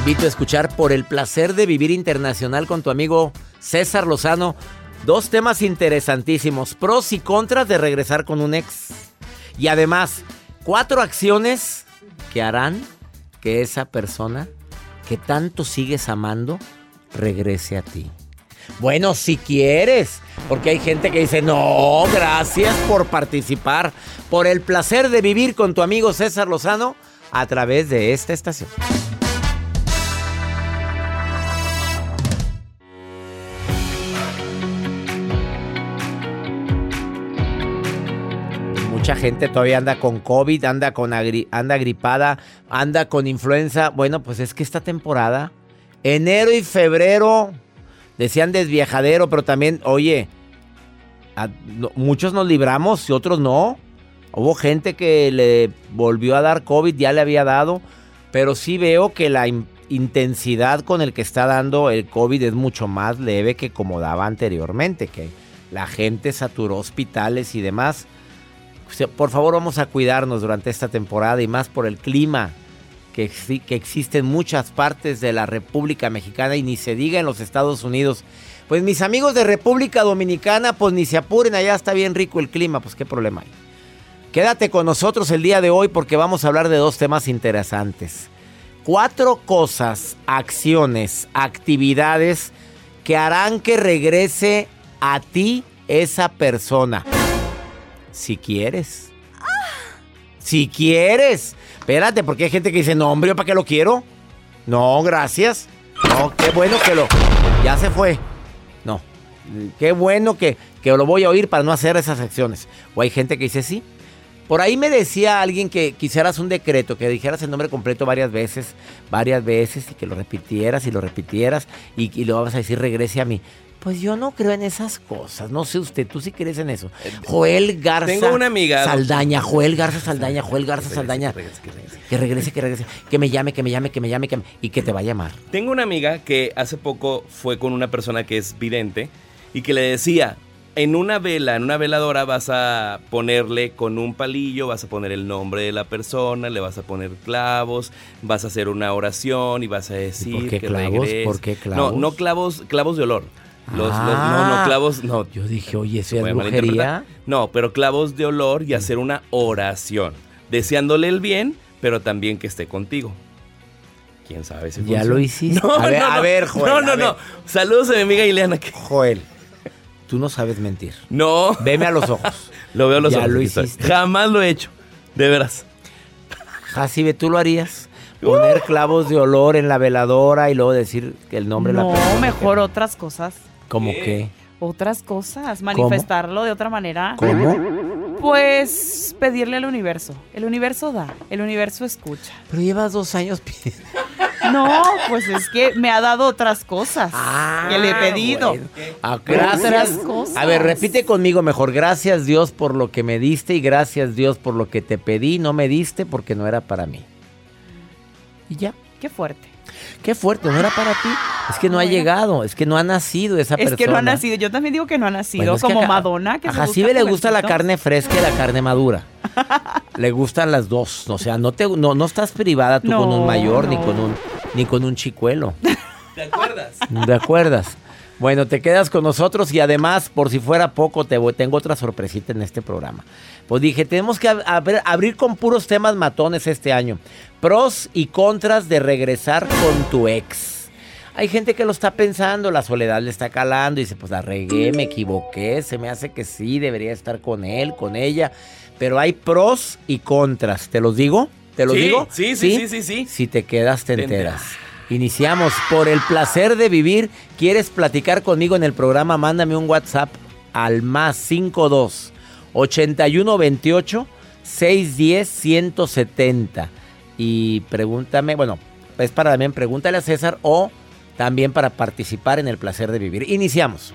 Invito a escuchar por el placer de vivir internacional con tu amigo César Lozano. Dos temas interesantísimos, pros y contras de regresar con un ex. Y además, cuatro acciones que harán que esa persona que tanto sigues amando regrese a ti. Bueno, si quieres, porque hay gente que dice, no, gracias por participar, por el placer de vivir con tu amigo César Lozano a través de esta estación. Mucha gente todavía anda con COVID, anda, con agri- anda gripada, anda con influenza. Bueno, pues es que esta temporada, enero y febrero, decían desviejadero, pero también, oye, muchos nos libramos y otros no. Hubo gente que le volvió a dar COVID, ya le había dado, pero sí veo que la in- intensidad con el que está dando el COVID es mucho más leve que como daba anteriormente, que la gente saturó hospitales y demás. Por favor, vamos a cuidarnos durante esta temporada y más por el clima que, que existe en muchas partes de la República Mexicana y ni se diga en los Estados Unidos. Pues mis amigos de República Dominicana, pues ni se apuren, allá está bien rico el clima, pues qué problema hay. Quédate con nosotros el día de hoy porque vamos a hablar de dos temas interesantes. Cuatro cosas, acciones, actividades que harán que regrese a ti esa persona. Si quieres. Si quieres. Espérate, porque hay gente que dice, no, hombre, ¿yo ¿para qué lo quiero? No, gracias. No, qué bueno que lo... Ya se fue. No. Qué bueno que, que lo voy a oír para no hacer esas acciones. O hay gente que dice, sí. Por ahí me decía alguien que quisieras un decreto, que dijeras el nombre completo varias veces, varias veces, y que lo repitieras y lo repitieras, y, y lo vas a decir, regrese a mí. Pues yo no creo en esas cosas. No sé usted, tú sí crees en eso. Joel Garza. Tengo una amiga, Saldaña, Joel Garza Saldaña, Joel Garza Saldaña. Regrese, que regrese. Que regrese, que regrese. Que me llame, que me llame, que me llame, que me- y que te va a llamar. Tengo una amiga que hace poco fue con una persona que es vidente y que le decía, en una vela, en una veladora vas a ponerle con un palillo, vas a poner el nombre de la persona, le vas a poner clavos, vas a hacer una oración y vas a decir por qué que clavos? regrese. ¿Por qué clavos? No, no clavos, clavos de olor. Los, los- Ah. no, no, clavos, no. Yo dije, oye, ¿eso es brujería? No, pero clavos de olor y hacer una oración, deseándole el bien, pero también que esté contigo. ¿Quién sabe si Ya funciona? lo hiciste. No, A ver, no, a no. ver, Joel, No, no, no. Saludos a mi amiga Ileana. que- Joel, tú no sabes mentir. No. Veme a los ojos. Lo veo a los Ya ojos. lo hiciste. Jamás lo he hecho. De veras. Jacibe, ¿tú lo harías? Poner clavos de olor en la veladora y luego decir el nombre de No, la persona. mejor otras cosas. ¿Cómo qué? Otras cosas. Manifestarlo de otra manera. ¿Cómo? Pues pedirle al universo. El universo da, el universo escucha. Pero llevas dos años pidiendo. No, pues es que me ha dado otras cosas que le he pedido. bueno. Ah, gracias. Cosas. A ver, repite conmigo mejor. Gracias Dios por lo que me diste y gracias Dios por lo que te pedí. No me diste porque no era para mí. Y ya. Qué fuerte. Qué fuerte, no era para ti. Es que no ha llegado, es que no ha nacido esa Es persona. que no ha nacido. Yo también digo que no ha nacido. Bueno, es que como Madonna. Que a Jacibe le gusta la carne fresca y la carne madura. le gustan las dos. O sea, no te no, no estás privada tú No, con un mayor ni con un ni con un chicuelo. ¿Te acuerdas? ¿De acuerdas? Bueno, te quedas con nosotros y además, por si fuera poco, te voy- tengo otra sorpresita en este programa. Pues dije, tenemos que ab- abrir, abrir con puros temas matones este año. Pros y contras de regresar con tu ex. Hay gente que lo está pensando, la soledad le está calando y dice, pues la regué, me equivoqué, se me hace que sí, debería estar con él, con ella. Pero hay pros y contras, ¿te los digo? ¿Te los Sí, digo? sí, sí, sí, sí, sí. Si te quedas, te Te enteras. Iniciamos por el placer de vivir. ¿Quieres platicar conmigo en el programa? Mándame un WhatsApp al más 52 81 28 610 170. Y pregúntame, bueno, es para también pregúntale a César o también para participar en el placer de vivir. Iniciamos.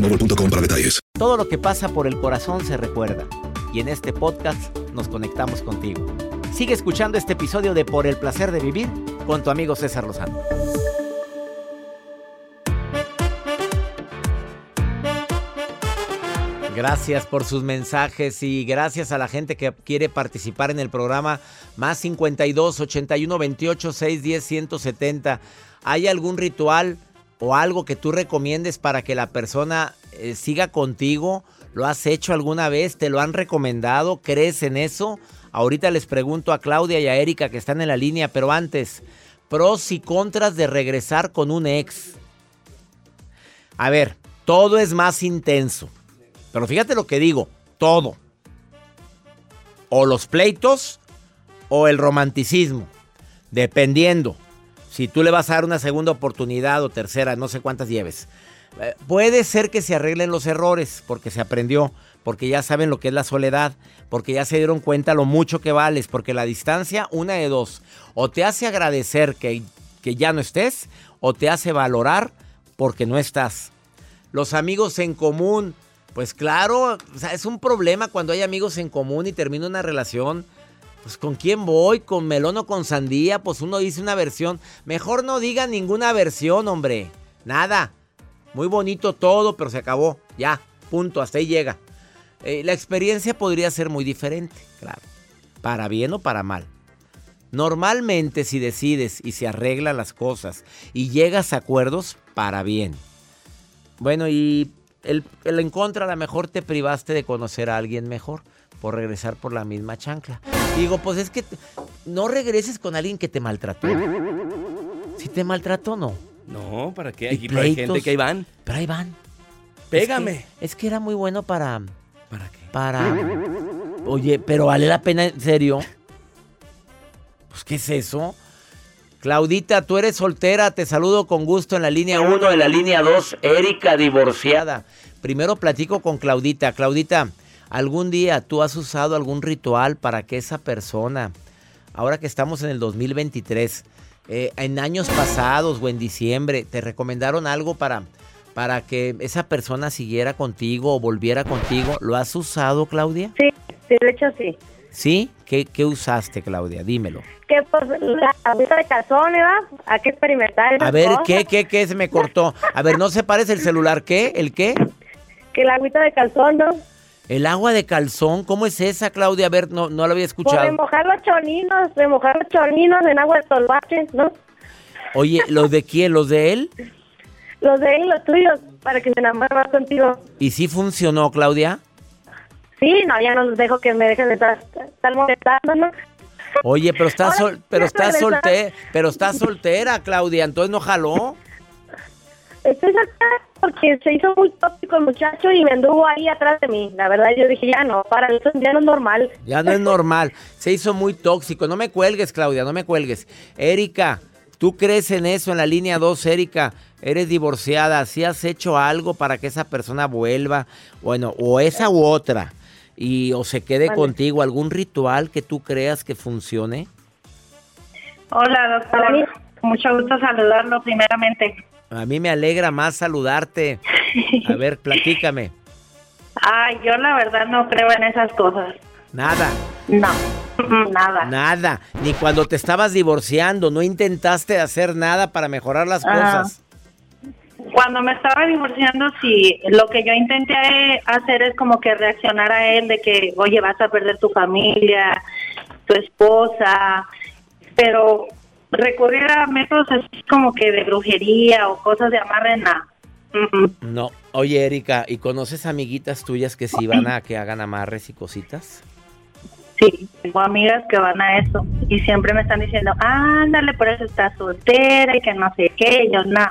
para detalles. Todo lo que pasa por el corazón se recuerda. Y en este podcast nos conectamos contigo. Sigue escuchando este episodio de Por el placer de vivir con tu amigo César Lozano. Gracias por sus mensajes y gracias a la gente que quiere participar en el programa más 52 81 28 610 170. ¿Hay algún ritual o algo que tú recomiendes para que la persona eh, siga contigo? ¿Lo has hecho alguna vez? ¿Te lo han recomendado? ¿Crees en eso? Ahorita les pregunto a Claudia y a Erika que están en la línea, pero antes, pros y contras de regresar con un ex. A ver, todo es más intenso. Pero fíjate lo que digo, todo. O los pleitos o el romanticismo, dependiendo. Si tú le vas a dar una segunda oportunidad o tercera, no sé cuántas lleves. Eh, Puede ser que se arreglen los errores porque se aprendió, porque ya saben lo que es la soledad, porque ya se dieron cuenta lo mucho que vales, porque la distancia, una de dos, o te hace agradecer que, que ya no estés, o te hace valorar porque no estás. Los amigos en común, pues claro, o es un problema cuando hay amigos en común y termina una relación. Pues con quién voy, con melón o con sandía, pues uno dice una versión. Mejor no diga ninguna versión, hombre. Nada. Muy bonito todo, pero se acabó. Ya, punto, hasta ahí llega. Eh, la experiencia podría ser muy diferente, claro. Para bien o para mal. Normalmente si decides y se arreglan las cosas y llegas a acuerdos, para bien. Bueno, y el, el en contra, a lo mejor te privaste de conocer a alguien mejor por regresar por la misma chancla. Digo, pues es que no regreses con alguien que te maltrató. Si te maltrató, no. No, ¿para qué? Aquí hay gente que ahí van. Pero ahí van. Pégame. Es que, es que era muy bueno para. ¿Para qué? Para. Oye, pero vale la pena, en serio. Pues, ¿qué es eso? Claudita, tú eres soltera, te saludo con gusto en la línea 1, en la línea 2, Erika divorciada. Primero platico con Claudita. Claudita, ¿algún día tú has usado algún ritual para que esa persona, ahora que estamos en el 2023, eh, en años pasados o en diciembre, te recomendaron algo para, para que esa persona siguiera contigo o volviera contigo? ¿Lo has usado, Claudia? Sí, sí, de hecho sí. ¿Sí? ¿Qué, qué usaste, Claudia? Dímelo. Que pues la agüita de calzón, ¿verdad? Hay que experimentar. esas A ver, cosas. ¿qué, qué, qué? Se me cortó. A ver, ¿no se parece el celular? ¿Qué? ¿El qué? Que la agüita de calzón, ¿no? El agua de calzón. ¿Cómo es esa, Claudia? A ver, no, no la había de escuchado. mojar los choninos, de mojar los choninos en agua de tolvache, ¿no? Oye, ¿los de quién? ¿Los de él? Los de él los tuyos, para que se enamore más contigo. ¿Y sí funcionó, Claudia? Sí, no, ya no los dejo que me dejen de estar, estar molestando, ¿no? Oye, pero estás sol- pero ¿quieres estás soltera, pero estás soltera, Claudia, entonces no jaló. Estoy soltera porque se hizo muy tóxico el muchacho y me anduvo ahí atrás de mí. La verdad, yo dije, ya no, para eso ya no es normal. Ya no es normal. Se hizo muy tóxico. No me cuelgues, Claudia, no me cuelgues. Erika, ¿tú crees en eso en la línea 2, Erika? Eres divorciada. ¿Sí has hecho algo para que esa persona vuelva? Bueno, o esa u otra. Y o se quede Vale. contigo. ¿Algún ritual que tú creas que funcione? Hola, doctor. Mucho gusto saludarlo primeramente. A mí me alegra más saludarte. A ver, platícame. Ay, yo la verdad no creo en esas cosas. Nada. No, nada. Nada. Ni cuando te estabas divorciando, no intentaste hacer nada para mejorar las Ah. cosas. Cuando me estaba divorciando, sí, lo que yo intenté hacer es como que reaccionar a él de que, oye, vas a perder tu familia, tu esposa, pero recurrir a métodos así como que de brujería o cosas de amarre, nada. Mm, mm. No. Oye, Erika, ¿y conoces amiguitas tuyas que sí van a que hagan amarres y cositas? Sí, tengo amigas que van a eso y siempre me están diciendo, ándale, por eso estás soltera y que no sé qué. Yo, no,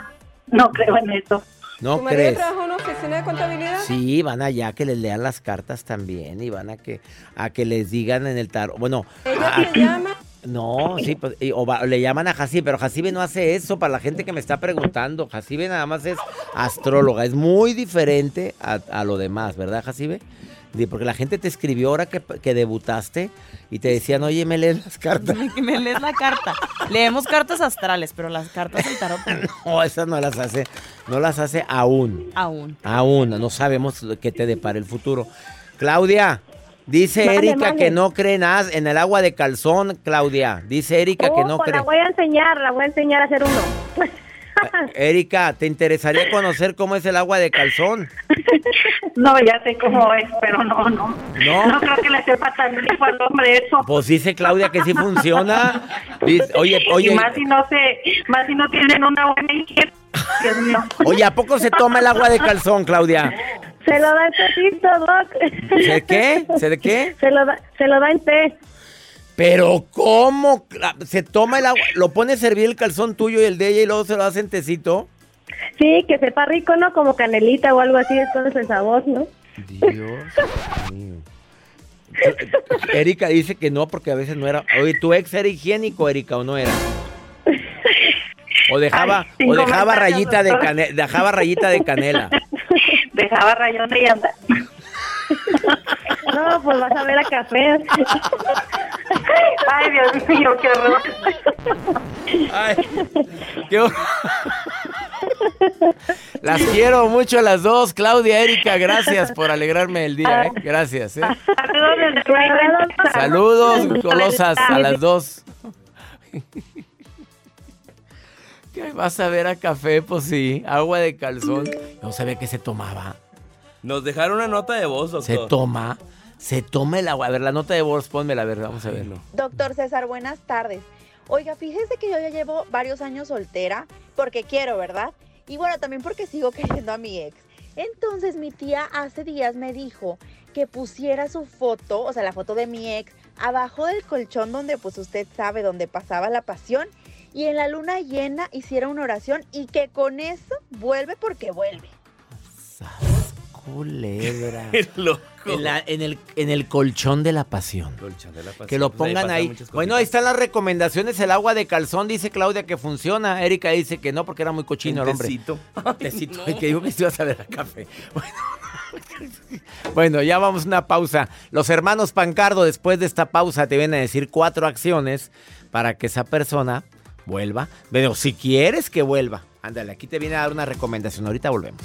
no creo en eso. ¿No ¿Tu marido crees? trabaja en una oficina de contabilidad? Sí, van allá a que les lean las cartas también y van a que a que les digan en el tarot. Bueno, ¿Ella a- llama? No, sí, pues, y- o va- le llaman a Jacibe, pero Jacibe no hace eso para la gente que me está preguntando. Jacibe nada más es astróloga, es muy diferente a, a lo demás, ¿verdad, Jacibe? Porque la gente te escribió ahora que, que debutaste y te decían, oye, me lees las cartas. Me lees la carta. Leemos cartas astrales, pero las cartas del tarot No, esas no las hace, no las hace aún. aún. Aún, no sabemos que te depara el futuro. Claudia, dice Mande, Erika mande. que no cree nada en el agua de calzón, Claudia. Dice Erika que no pues cree. la voy a enseñar, la voy a enseñar a hacer uno. Erika, ¿te interesaría conocer cómo es el agua de calzón? No, ya sé cómo es, pero no, no. ¿No? No creo que le sepa tan rico al hombre eso. Pues dice Claudia que sí funciona. Dice- oye, oye, Y más si no se, más si no tienen una buena higiene. Dios mío. oye, ¿a poco se toma el agua de calzón, Claudia? Se lo da en tecito, Doc. ¿Se qué? ¿Se de qué? Se lo da, se lo da en té. Pero ¿cómo? ¿Se toma el agua? ¿Lo pone a servir el calzón tuyo y el de ella y luego se lo hace en tecito? Sí, que sepa rico, ¿no? Como canelita o algo así, es con el sabor, ¿no? Dios mío. Erika dice que no porque a veces no era. Oye, ¿tu ex era higiénico, Erika, o no era? O dejaba, Ay, o dejaba rayita de canela, dejaba rayita de canela. Dejaba rayón y anda. No, pues vas a ver a café. Ay, Dios mío, qué horror. Ay, qué Las quiero mucho a las dos, Claudia, Erika, gracias por alegrarme el día, ¿eh? Gracias, ¿eh? Saludos. Saludos, golosas, a las dos. ¿Qué vas a ver a café? Pues sí, agua de calzón. No sabía que se tomaba. Nos dejaron una nota de voz, doctor. Se toma, se toma el agua. A ver, la nota de voz, pónmela, a ver, vamos a verlo. Doctor César, buenas tardes. Oiga, fíjese que yo ya llevo varios años soltera porque quiero, ¿verdad? Y bueno, también porque sigo queriendo a mi ex. Entonces mi tía hace días me dijo que pusiera su foto, o sea, la foto de mi ex, abajo del colchón donde pues usted sabe, donde pasaba la pasión, y en la luna llena hiciera una oración y que con eso vuelve porque vuelve. Sas, culebra. Qué loco. En, la- en el, en el colchón de la pasión. Colchón de la pasión. Que lo Pues pongan ahí. Bueno, ahí están las recomendaciones. El agua de calzón, dice Claudia que funciona. Erika dice que no, porque era muy cochino el hombre. Tecito. Tecito. Ay, que digo que sí vas a ver a café. Bueno. Bueno, ya vamos a una pausa. Los hermanos Pancardo, después de esta pausa, te vienen a decir cuatro acciones para que esa persona vuelva. Pero si quieres que vuelva, ándale, aquí te viene a dar una recomendación. Ahorita volvemos.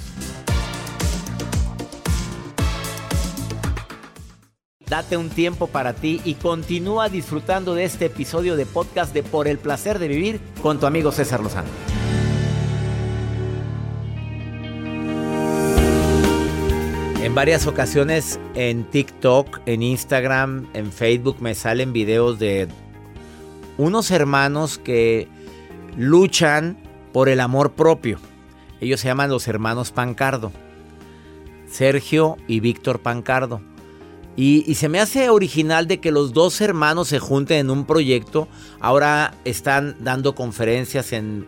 Date un tiempo para ti y continúa disfrutando de este episodio de podcast de Por el placer de vivir con tu amigo César Lozano. En varias ocasiones en TikTok, en Instagram, en Facebook me salen videos de unos hermanos que luchan por el amor propio. Ellos se llaman los hermanos Pancardo. Sergio y Víctor Pancardo. Y, se me hace original de que los dos hermanos se junten en un proyecto. Ahora están dando conferencias en,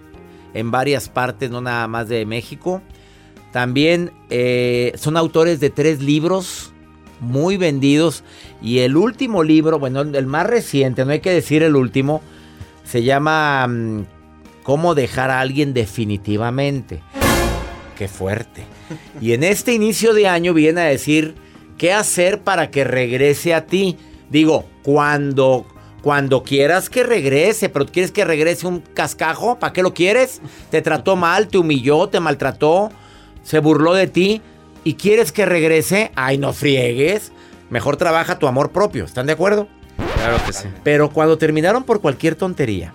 en varias partes, no nada más de México. También eh, son autores de tres libros muy vendidos. Y el último libro, bueno, el más reciente, no hay que decir el último, se llama mm, Cómo dejar a alguien definitivamente. Qué fuerte. Y en este inicio de año viene a decir qué hacer para que regrese a ti. Digo, cuando cuando quieras que regrese, pero quieres que regrese un cascajo, ¿para qué lo quieres? Te trató mal, te humilló, te maltrató, se burló de ti y quieres que regrese, ay, no friegues. Mejor trabaja tu amor propio, ¿están de acuerdo? Claro que sí. Pero cuando terminaron por cualquier tontería,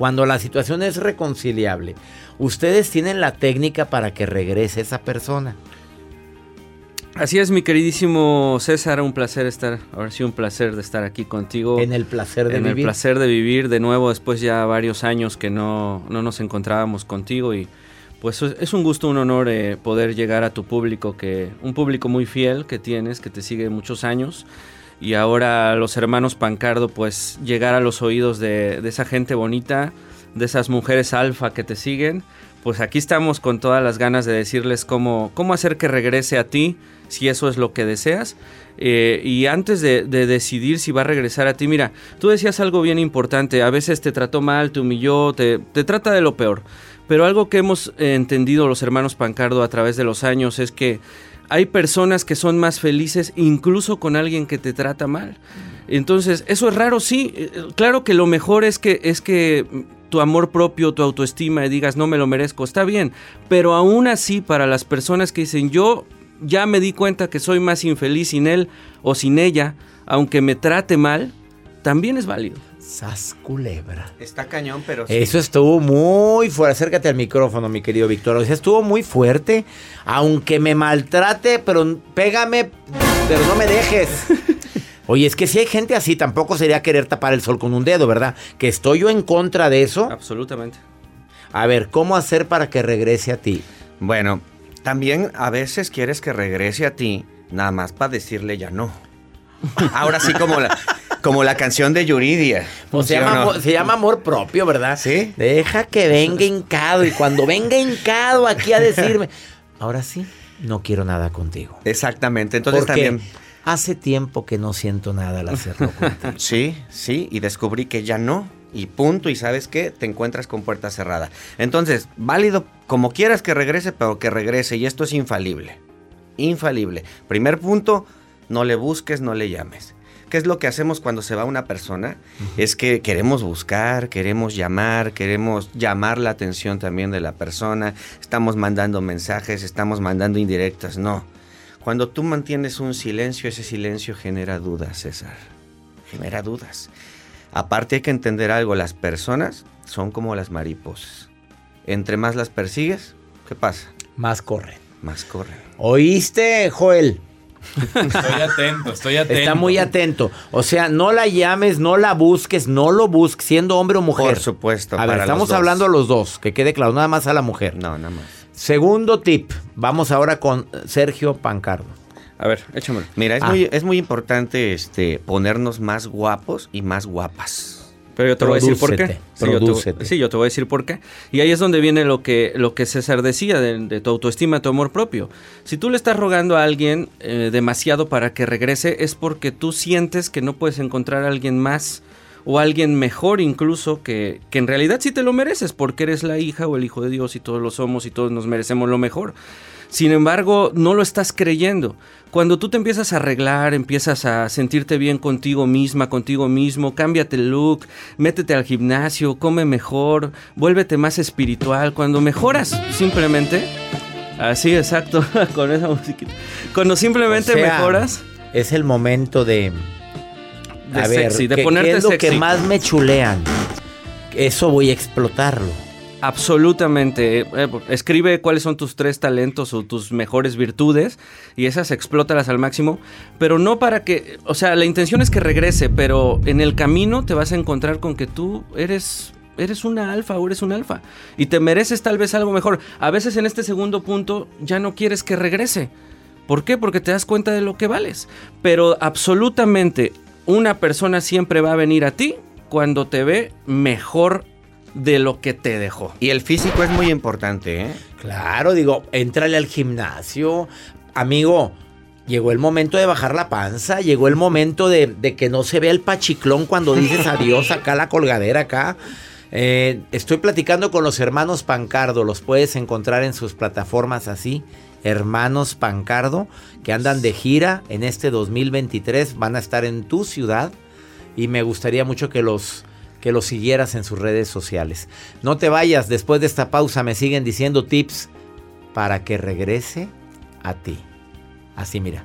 cuando la situación es reconciliable, ustedes tienen la técnica para que regrese esa persona. Así es, mi queridísimo César, un placer estar, ahora sí un placer de estar aquí contigo. En el placer de en vivir. el placer de vivir de nuevo después ya varios años que no, no nos encontrábamos contigo y pues es un gusto, un honor eh, poder llegar a tu público, que un público muy fiel que tienes, que te sigue muchos años. Y ahora los hermanos Pancardo, pues llegar a los oídos de, esa gente bonita, de esas mujeres alfa que te siguen. Pues aquí estamos con todas las ganas de decirles cómo, cómo hacer que regrese a ti, si eso es lo que deseas. Eh, y antes de, de, decidir si va a regresar a ti, mira, tú decías algo bien importante, a veces te trató mal, te humilló, te, te trata de lo peor. Pero algo que hemos entendido los hermanos Pancardo a través de los años es que hay personas que son más felices incluso con alguien que te trata mal. Entonces, eso es raro, sí. Claro que lo mejor es que, es que tu amor propio, tu autoestima y digas no me lo merezco, está bien. Pero aún así, para las personas que dicen yo ya me di cuenta que soy más infeliz sin él o sin ella, aunque me trate mal, también es válido. Sas culebra. Está cañón, pero sí. Eso estuvo muy fuerte. Acércate al micrófono, mi querido Víctor. O sea, estuvo muy fuerte. Aunque me maltrate, pero pégame, pero no me dejes. Oye, es que si hay gente así, tampoco sería querer tapar el sol con un dedo, ¿verdad? Que estoy yo en contra de eso. Absolutamente. A ver, ¿cómo hacer para que regrese a ti? Bueno, también a veces quieres que regrese a ti, nada más para decirle ya no. Ahora sí, como la, como la canción de Yuridia. Pues se, llama, no? se, llama, amor propio, ¿verdad? Sí. Deja que venga hincado y cuando venga hincado aquí a decirme, ahora sí, no quiero nada contigo. Exactamente. Entonces Porque también. Hace tiempo que no siento nada al hacerlo contigo. Sí, sí, y descubrí que ya no. Y punto, y sabes qué, te encuentras con puerta cerrada. Entonces, válido como quieras que regrese, pero que regrese. Y esto es infalible. Infalible. Primer punto, no le busques, no le llames. ¿Qué es lo que hacemos cuando se va una persona? Uh -huh. Es que queremos buscar, queremos llamar, queremos llamar la atención también de la persona. Estamos mandando mensajes, estamos mandando indirectas. No. Cuando tú mantienes un silencio, ese silencio genera dudas, César. Genera dudas. Aparte hay que entender algo, las personas son como las mariposas. Entre más las persigues, ¿qué pasa? Más corren. Más corren. ¿Oíste, Joel? Estoy atento, estoy atento. Está muy atento. O sea, no la llames, no la busques, no lo busques, siendo hombre o mujer. Por supuesto. A ver, estamos hablando a los dos, que quede claro, nada más a la mujer. No, nada más. Segundo tip, vamos ahora con Sergio Pancardo. A ver, échamelo. Mira, es, ah. muy, es muy importante este, ponernos más guapos y más guapas. Pero yo te voy a decir por qué. Sí yo, te, sí, yo te voy a decir por qué. Y ahí es donde viene lo que, lo que César decía, de, de tu autoestima, tu amor propio. Si tú le estás rogando a alguien eh, demasiado para que regrese, es porque tú sientes que no puedes encontrar a alguien más o alguien mejor incluso que, que en realidad sí te lo mereces porque eres la hija o el hijo de Dios y todos lo somos y todos nos merecemos lo mejor. Sin embargo, no lo estás creyendo. Cuando tú te empiezas a arreglar, empiezas a sentirte bien contigo misma, contigo mismo, cámbiate el look, métete al gimnasio, come mejor, vuélvete más espiritual. Cuando mejoras simplemente, así exacto, con esa musiquita. Cuando simplemente o sea, mejoras, es el momento de... De a ver, sexy, de ¿qué- ponerte ¿qué es lo sexy. que más me chulean? Eso voy a explotarlo. Absolutamente. Eh, escribe cuáles son tus tres talentos o tus mejores virtudes y esas explótalas al máximo, pero no para que, o sea, la intención es que regrese, pero en el camino te vas a encontrar con que tú eres eres una alfa o eres un alfa y te mereces tal vez algo mejor. A veces en este segundo punto ya no quieres que regrese. ¿Por qué? Porque te das cuenta de lo que vales. Pero absolutamente una persona siempre va a venir a ti cuando te ve mejor de lo que te dejó. Y el físico es muy importante, ¿eh? Claro, digo, entrale al gimnasio. Amigo, llegó el momento de bajar la panza, llegó el momento de, de que no se vea el pachiclón cuando dices adiós acá, la colgadera acá. Eh, estoy platicando con los hermanos Pancardo, los puedes encontrar en sus plataformas así. Hermanos Pancardo, que andan de gira en este 2023, van a estar en tu ciudad y me gustaría mucho que los que los siguieras en sus redes sociales. No te vayas, después de esta pausa me siguen diciendo tips para que regrese a ti. Así mira.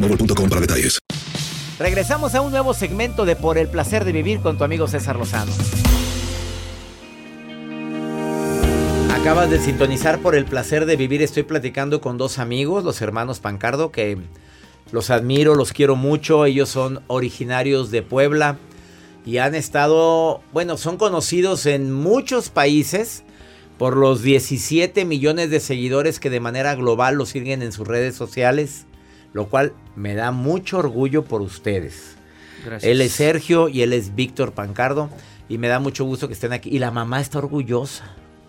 boostmobile.com para detalles. Regresamos a un nuevo segmento de Por el placer de vivir con tu amigo César Lozano. Acabas de sintonizar por el placer de vivir. Estoy platicando con dos amigos, los hermanos Pancardo, que los admiro, los quiero mucho. Ellos son originarios de Puebla y han estado, bueno, son conocidos en muchos países por los 17 millones de seguidores que de manera global los siguen en sus redes sociales, lo cual me da mucho orgullo por ustedes. Gracias. Él es Sergio y él es Víctor Pancardo y me da mucho gusto que estén aquí. Y la mamá está orgullosa.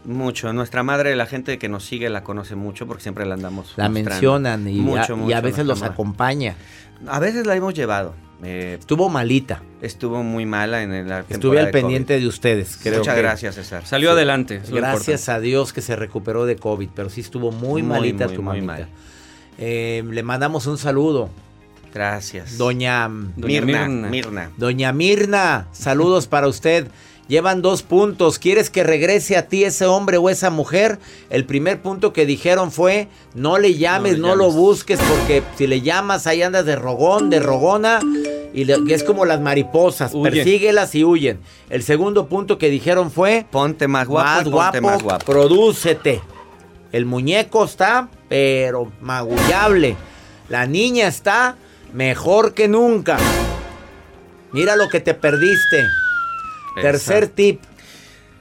Mucho. Nuestra madre, la gente que nos sigue la conoce mucho porque siempre la andamos. La mostrando. mencionan y, Mucho, a, y mucho a veces los madre. acompaña. A veces la hemos llevado. Eh, Estuvo malita. estuvo muy mala en la Estuve al de COVID. pendiente de ustedes. Creo Muchas que- gracias, César. Salió adelante. Gracias importante. a Dios que se recuperó de COVID, pero sí estuvo muy, Muy, malita muy, tu muy mamita. mal. Eh, le mandamos un saludo. Gracias. Doña, Doña Mirna, Mirna. Mirna. Doña Mirna, saludos para usted. Llevan dos puntos. ¿Quieres que regrese a ti ese hombre o esa mujer? El primer punto que dijeron fue, no le llames, le no, lo llames. busques, porque si le llamas ahí andas de rogón, de rogona, y le- que es como las mariposas, Huye. persíguelas y huyen. El segundo punto que dijeron fue, Ponte más guapo más guapo, ponte más guapo. prodúcete. El muñeco está, pero magullable. La niña está mejor que nunca. Mira lo que te perdiste. Tercer tip,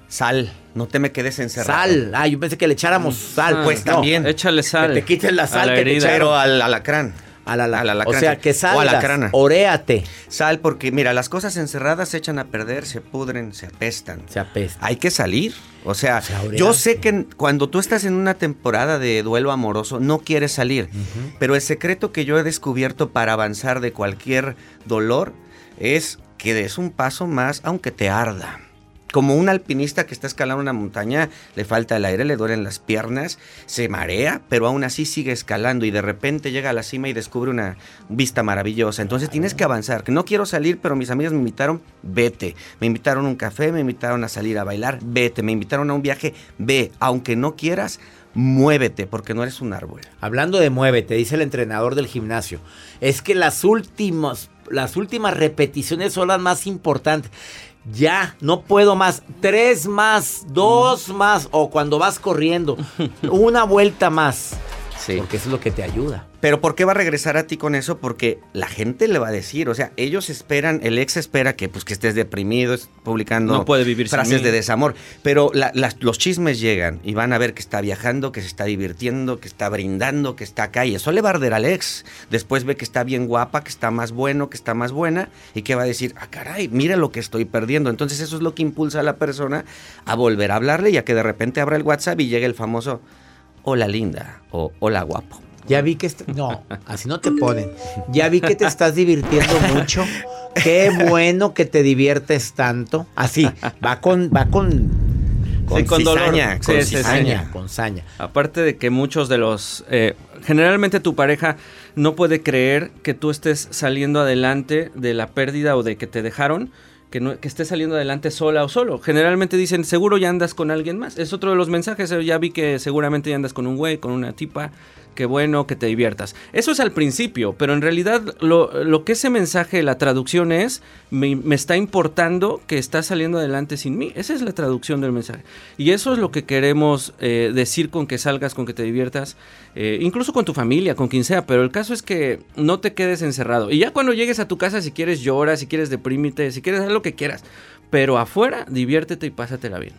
Sal. No te me quedes encerrado. sal. Ah, yo pensé que le echáramos sal. Ah, pues no. también. Échale sal. Que te quites la a sal la que te echaron. Al alacrán. A la, la- al alacrán, o sea, que O salgas, alacrana. oréate. Sal porque, mira, las cosas encerradas se echan a perder, se pudren, se apestan. Se apesta. Hay que salir. O sea, yo sé que cuando tú estás en una temporada de duelo amoroso, no quieres salir. Pero el secreto que yo he descubierto para avanzar de cualquier dolor es que des un paso más, aunque te arda. Como un alpinista que está escalando una montaña, le falta el aire, le duelen las piernas, se marea, pero aún así sigue escalando y de repente llega a la cima y descubre una vista maravillosa. Entonces tienes que avanzar. No quiero salir, pero mis amigas me invitaron, vete. Me invitaron a un café, me invitaron a salir a bailar, vete. Me invitaron a un viaje, ve. Aunque no quieras, muévete, porque no eres un árbol. Hablando de muévete, dice el entrenador del gimnasio, es que las últimas, las últimas repeticiones son las más importantes. Ya, no puedo más. Tres más, dos más, o cuando vas corriendo, una vuelta más. Sí. Porque eso es lo que te ayuda. Pero ¿por qué va a regresar a ti con eso? Porque la gente le va a decir, o sea, ellos esperan, el ex espera que pues que estés deprimido, publicando No puede vivir frases de desamor, pero la- las- los chismes llegan y van a ver que está viajando, que se está divirtiendo, que está brindando, que está acá y eso le va a arder al ex. Después ve que está bien guapa, que está más bueno, que está más buena y que va a decir, ah caray, mira lo que estoy perdiendo. Entonces eso es lo que impulsa a la persona a volver a hablarle y a que de repente abra el WhatsApp y llegue el famoso, hola linda o hola guapo. Ya vi que... No, así no te ponen. Ya vi que te estás divirtiendo mucho. Qué bueno que te diviertes tanto. Así, va con... Va con... Sí, con dolor. cizaña, Sí, con sí, sí. cizaña, con saña. Aparte de que muchos de los... eh, generalmente tu pareja no puede creer que tú estés saliendo adelante de la pérdida o de que te dejaron, que, no, que estés saliendo adelante sola o solo. Generalmente dicen, seguro ya andas con alguien más. Es otro de los mensajes, eh, ya vi que seguramente ya andas con un güey, con una tipa. Qué bueno que te diviertas. Eso es al principio, pero en realidad lo, lo que ese mensaje, la traducción es, me, me está importando que estás saliendo adelante sin mí. Esa es la traducción del mensaje. Y eso es lo que queremos eh, decir con que salgas, con que te diviertas, eh, incluso con tu familia, con quien sea. Pero el caso es que no te quedes encerrado. Y ya cuando llegues a tu casa, si quieres llora, si quieres deprímete, si quieres hacer lo que quieras. Pero afuera, diviértete y pásatela bien.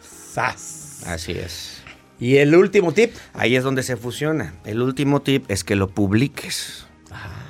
¡Sas! Así es. Y el último tip. Ahí es donde se fusiona. El último tip es que lo publiques.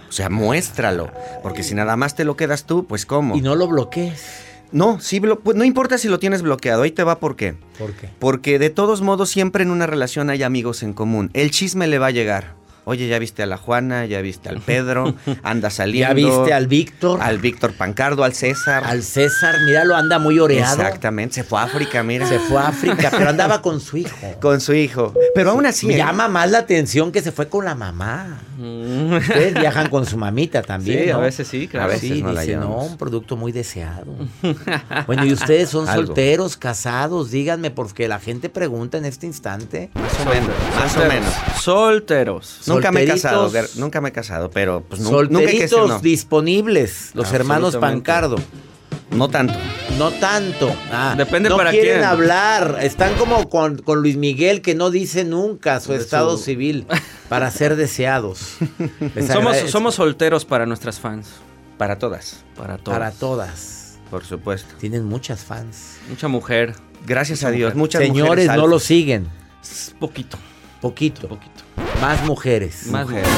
O sea, muéstralo. Porque si nada más te lo quedas tú, pues ¿cómo? Y no lo bloquees. No, sí, pues, no importa si lo tienes bloqueado. Ahí te va por qué. ¿Por qué? Porque de todos modos siempre en una relación hay amigos en común. El chisme le va a llegar. Oye, ya viste a la Juana, ya viste al Pedro, anda saliendo. ¿Ya viste al Víctor? Al Víctor Pancardo, al César. Al César, míralo, anda muy oreado. Exactamente, se fue a África, mira. Se fue a África, pero andaba con su hijo. Con su hijo. Pero aún así. Me ¿eh? llama más la atención que se fue con la mamá. Ustedes viajan con su mamita también. Sí, a ¿no? veces sí, claro. A veces sí, no no, un producto muy deseado. bueno, y ustedes son Algo. solteros, casados, díganme, porque la gente pregunta en este instante. Más o menos, más o menos. Solteros. Nunca me he casado, nunca me he casado, pero pues nu- nunca Solteritos decir no. disponibles, los hermanos. Pancardo. No tanto. No tanto. Ah, Depende no para quieren quién. hablar. Están como con, con Luis Miguel que no dice nunca su De estado su- civil para ser deseados. Somos, solteros para nuestras fans. Para todas, Para todos. para todas. por supuesto. Tienen muchas fans. Mucha mujer. Gracias a Dios. Muchas Señores, mujeres no lo siguen. Poquito. Poquito. Poquito. Más mujeres. Más Mujeres.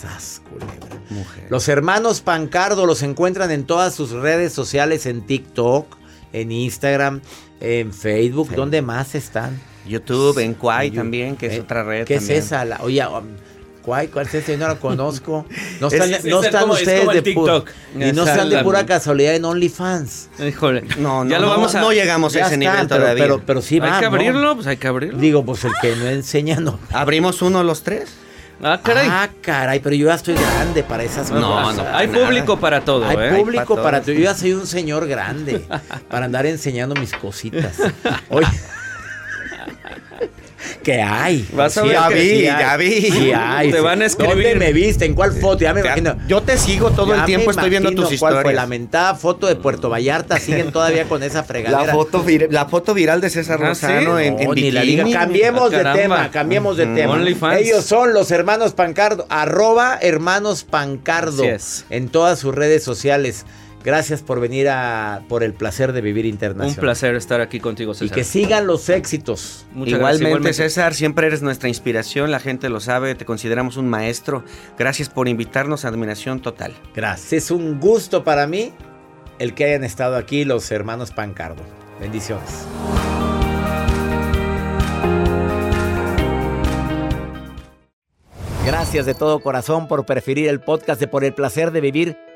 Sas, culebra. Mujeres. Los hermanos Pancardo los encuentran en todas sus redes sociales, en TikTok, en Instagram, en Facebook. Sí. ¿Dónde más están? YouTube, en Kwai también, que es Eh, otra red. ¿Qué también. es esa? La- oye, um, ¿cuál, ¿cuál es esa? Yo no la conozco. No Es- están, es- no es están como- es ustedes de pura TikTok. y no están de pura casualidad en OnlyFans. Híjole. No, no, ya lo no, vamos a. no llegamos Ya a ese están, nivel pero, todavía. pero, pero sí hay que ¿no? abrirlo, pues hay que abrirlo. Digo, pues el que no enseña no. ¿Abrimos uno los tres? ah, caray. Ah, caray, pero yo ya estoy grande para esas No, cosas. no, hay nada. público para todo, Hay ¿eh? público para para todo. Yo ya soy un señor grande para andar enseñando mis cositas. Oye. ¿Qué hay? Vas a Sí ver que sí vi, hay. ya vi. Sí hay. Te van a escribir. ¿Dónde me viste? ¿En cuál foto? Ya me imagino. Yo te sigo todo Ya el tiempo, estoy viendo tus cuál fue historias. la mentada foto de Puerto Vallarta. Siguen todavía con esa fregadera. La foto, vir- la foto viral de César Ah, Lozano ¿sí? en, en No, ni la liga. Cambiemos Ah, de tema, cambiemos de Mm, tema. OnlyFans. Ellos son los hermanos Pancardo, arroba hermanos Pancardo Así es. en todas sus redes sociales. Gracias por venir a por el placer de vivir Un internacional. placer estar aquí contigo, Y César. que sigan los éxitos. Muchas igualmente, gracias, César, siempre eres nuestra inspiración, la gente lo sabe, te consideramos un maestro. Gracias por invitarnos, admiración total. Gracias. Es un gusto para mí el que hayan estado aquí los hermanos Pancardo. Bendiciones. Gracias de todo corazón por preferir el podcast de Por el placer de vivir